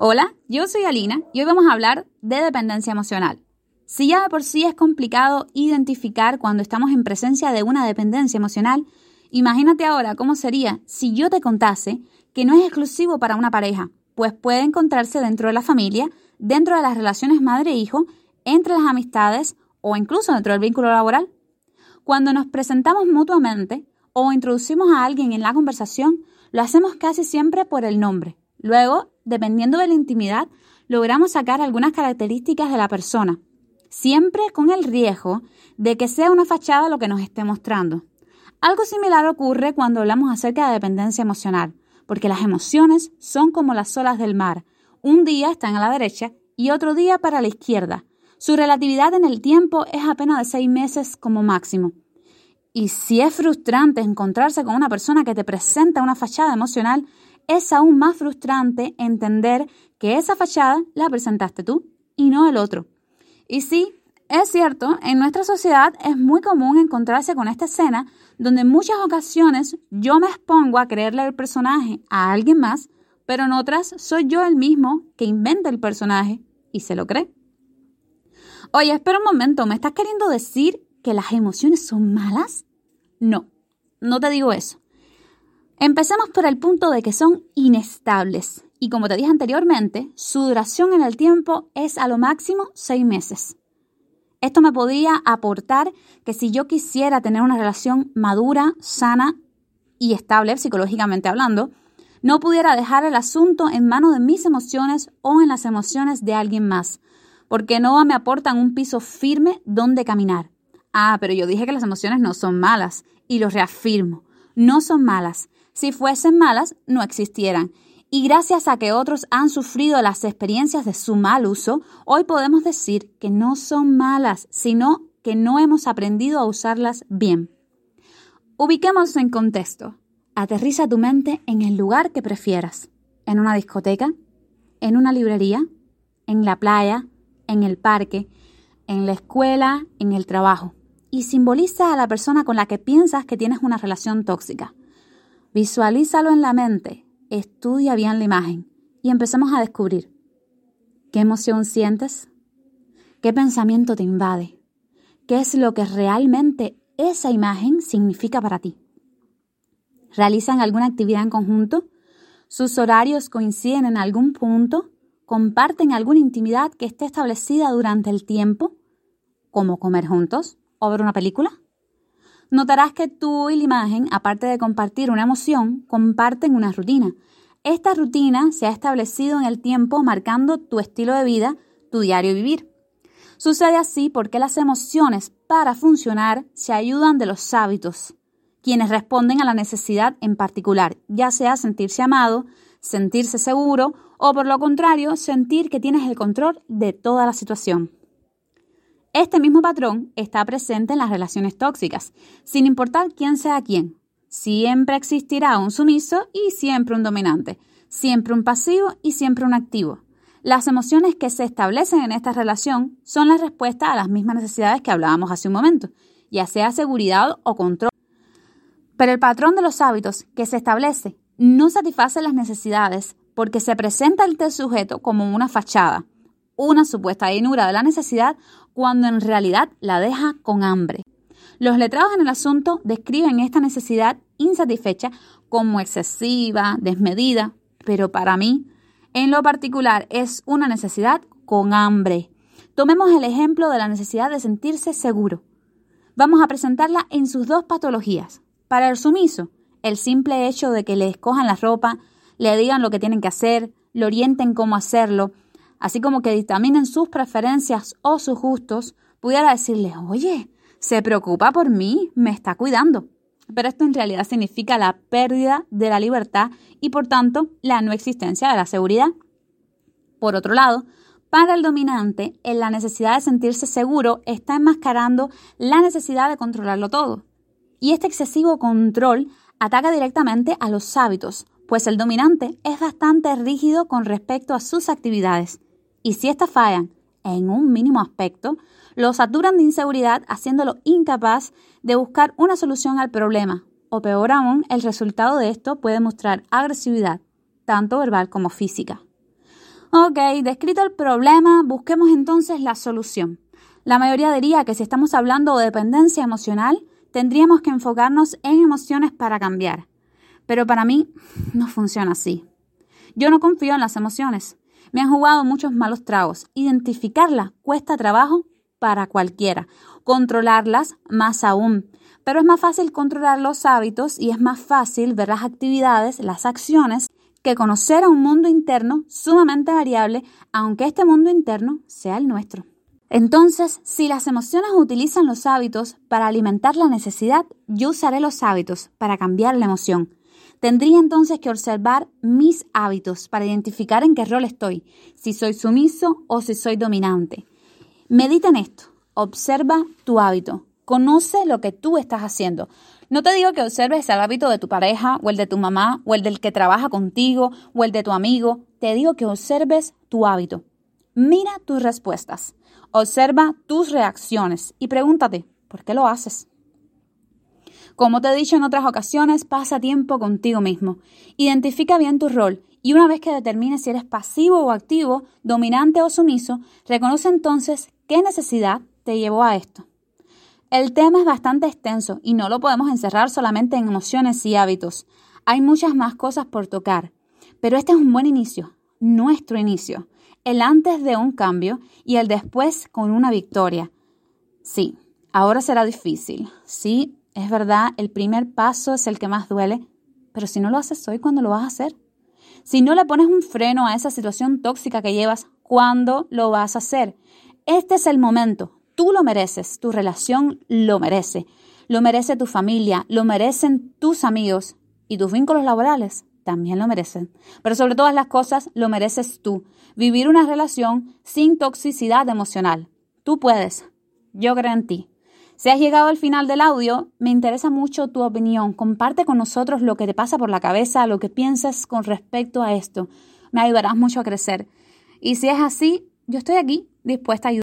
Hola, yo soy Alina y hoy vamos a hablar de dependencia emocional. Si ya de por sí es complicado identificar cuando estamos en presencia de una dependencia emocional, imagínate ahora cómo sería si yo te contase que no es exclusivo para una pareja, pues puede encontrarse dentro de la familia, dentro de las relaciones madre-hijo, entre las amistades o incluso dentro del vínculo laboral. Cuando nos presentamos mutuamente o introducimos a alguien en la conversación, lo hacemos casi siempre por el nombre. Luego, dependiendo de la intimidad, logramos sacar algunas características de la persona, siempre con el riesgo de que sea una fachada lo que nos esté mostrando. Algo similar ocurre cuando hablamos acerca de dependencia emocional, porque las emociones son como las olas del mar. Un día están a la derecha y otro día para la izquierda. Su relatividad en el tiempo es apenas de seis meses como máximo. Y si es frustrante encontrarse con una persona que te presenta una fachada emocional, es aún más frustrante entender que esa fachada la presentaste tú y no el otro. Y sí, es cierto, en nuestra sociedad es muy común encontrarse con esta escena donde en muchas ocasiones yo me expongo a creerle el personaje a alguien más, pero en otras soy yo el mismo que inventa el personaje y se lo cree. Oye, espera un momento, ¿me estás queriendo decir que las emociones son malas? No, no te digo eso. Empecemos por el punto de que son inestables y como te dije anteriormente, su duración en el tiempo es a lo máximo seis meses. Esto me podría aportar que si yo quisiera tener una relación madura, sana y estable psicológicamente hablando, no pudiera dejar el asunto en manos de mis emociones o en las emociones de alguien más, porque no me aportan un piso firme donde caminar. Ah, pero yo dije que las emociones no son malas y lo reafirmo, no son malas. Si fuesen malas, no existieran. Y gracias a que otros han sufrido las experiencias de su mal uso, hoy podemos decir que no son malas, sino que no hemos aprendido a usarlas bien. Ubiquemos en contexto. Aterriza tu mente en el lugar que prefieras. En una discoteca, en una librería, en la playa, en el parque, en la escuela, en el trabajo. Y simboliza a la persona con la que piensas que tienes una relación tóxica. Visualízalo en la mente, estudia bien la imagen y empezamos a descubrir qué emoción sientes, qué pensamiento te invade, qué es lo que realmente esa imagen significa para ti. ¿Realizan alguna actividad en conjunto? ¿Sus horarios coinciden en algún punto? ¿Comparten alguna intimidad que esté establecida durante el tiempo? ¿Como comer juntos o ver una película? Notarás que tú y la imagen, aparte de compartir una emoción, comparten una rutina. Esta rutina se ha establecido en el tiempo marcando tu estilo de vida, tu diario vivir. Sucede así porque las emociones, para funcionar, se ayudan de los hábitos, quienes responden a la necesidad en particular, ya sea sentirse amado, sentirse seguro o por lo contrario, sentir que tienes el control de toda la situación. Este mismo patrón está presente en las relaciones tóxicas, sin importar quién sea quién. Siempre existirá un sumiso y siempre un dominante, siempre un pasivo y siempre un activo. Las emociones que se establecen en esta relación son la respuesta a las mismas necesidades que hablábamos hace un momento, ya sea seguridad o control. Pero el patrón de los hábitos que se establece no satisface las necesidades porque se presenta el sujeto como una fachada, una supuesta llenura de la necesidad cuando en realidad la deja con hambre. Los letrados en el asunto describen esta necesidad insatisfecha como excesiva, desmedida, pero para mí, en lo particular, es una necesidad con hambre. Tomemos el ejemplo de la necesidad de sentirse seguro. Vamos a presentarla en sus dos patologías. Para el sumiso, el simple hecho de que le escojan la ropa, le digan lo que tienen que hacer, le orienten cómo hacerlo, así como que dictaminen sus preferencias o sus gustos, pudiera decirle, oye, se preocupa por mí, me está cuidando. Pero esto en realidad significa la pérdida de la libertad y por tanto la no existencia de la seguridad. Por otro lado, para el dominante, en la necesidad de sentirse seguro está enmascarando la necesidad de controlarlo todo. Y este excesivo control ataca directamente a los hábitos, pues el dominante es bastante rígido con respecto a sus actividades y si éstas fallan en un mínimo aspecto, lo saturan de inseguridad haciéndolo incapaz de buscar una solución al problema. O peor aún, el resultado de esto puede mostrar agresividad, tanto verbal como física. Ok, descrito el problema, busquemos entonces la solución. La mayoría diría que si estamos hablando de dependencia emocional, tendríamos que enfocarnos en emociones para cambiar. Pero para mí no funciona así. Yo no confío en las emociones. Me han jugado muchos malos tragos. Identificarlas cuesta trabajo para cualquiera. Controlarlas más aún. Pero es más fácil controlar los hábitos y es más fácil ver las actividades, las acciones, que conocer a un mundo interno sumamente variable, aunque este mundo interno sea el nuestro. Entonces, si las emociones utilizan los hábitos para alimentar la necesidad, yo usaré los hábitos para cambiar la emoción. Tendría entonces que observar mis hábitos para identificar en qué rol estoy, si soy sumiso o si soy dominante. Medita en esto, observa tu hábito, conoce lo que tú estás haciendo. No te digo que observes el hábito de tu pareja o el de tu mamá o el del que trabaja contigo o el de tu amigo, te digo que observes tu hábito. Mira tus respuestas, observa tus reacciones y pregúntate, ¿por qué lo haces? Como te he dicho en otras ocasiones, pasa tiempo contigo mismo. Identifica bien tu rol y una vez que determines si eres pasivo o activo, dominante o sumiso, reconoce entonces qué necesidad te llevó a esto. El tema es bastante extenso y no lo podemos encerrar solamente en emociones y hábitos. Hay muchas más cosas por tocar, pero este es un buen inicio, nuestro inicio, el antes de un cambio y el después con una victoria. Sí, ahora será difícil, sí, es verdad, el primer paso es el que más duele, pero si no lo haces hoy, ¿cuándo lo vas a hacer? Si no le pones un freno a esa situación tóxica que llevas, ¿cuándo lo vas a hacer? Este es el momento. Tú lo mereces, tu relación lo merece, lo merece tu familia, lo merecen tus amigos y tus vínculos laborales también lo merecen. Pero sobre todas las cosas, lo mereces tú. Vivir una relación sin toxicidad emocional. Tú puedes. Yo creo en ti. Si has llegado al final del audio, me interesa mucho tu opinión. Comparte con nosotros lo que te pasa por la cabeza, lo que piensas con respecto a esto. Me ayudarás mucho a crecer. Y si es así, yo estoy aquí dispuesta a ayudar.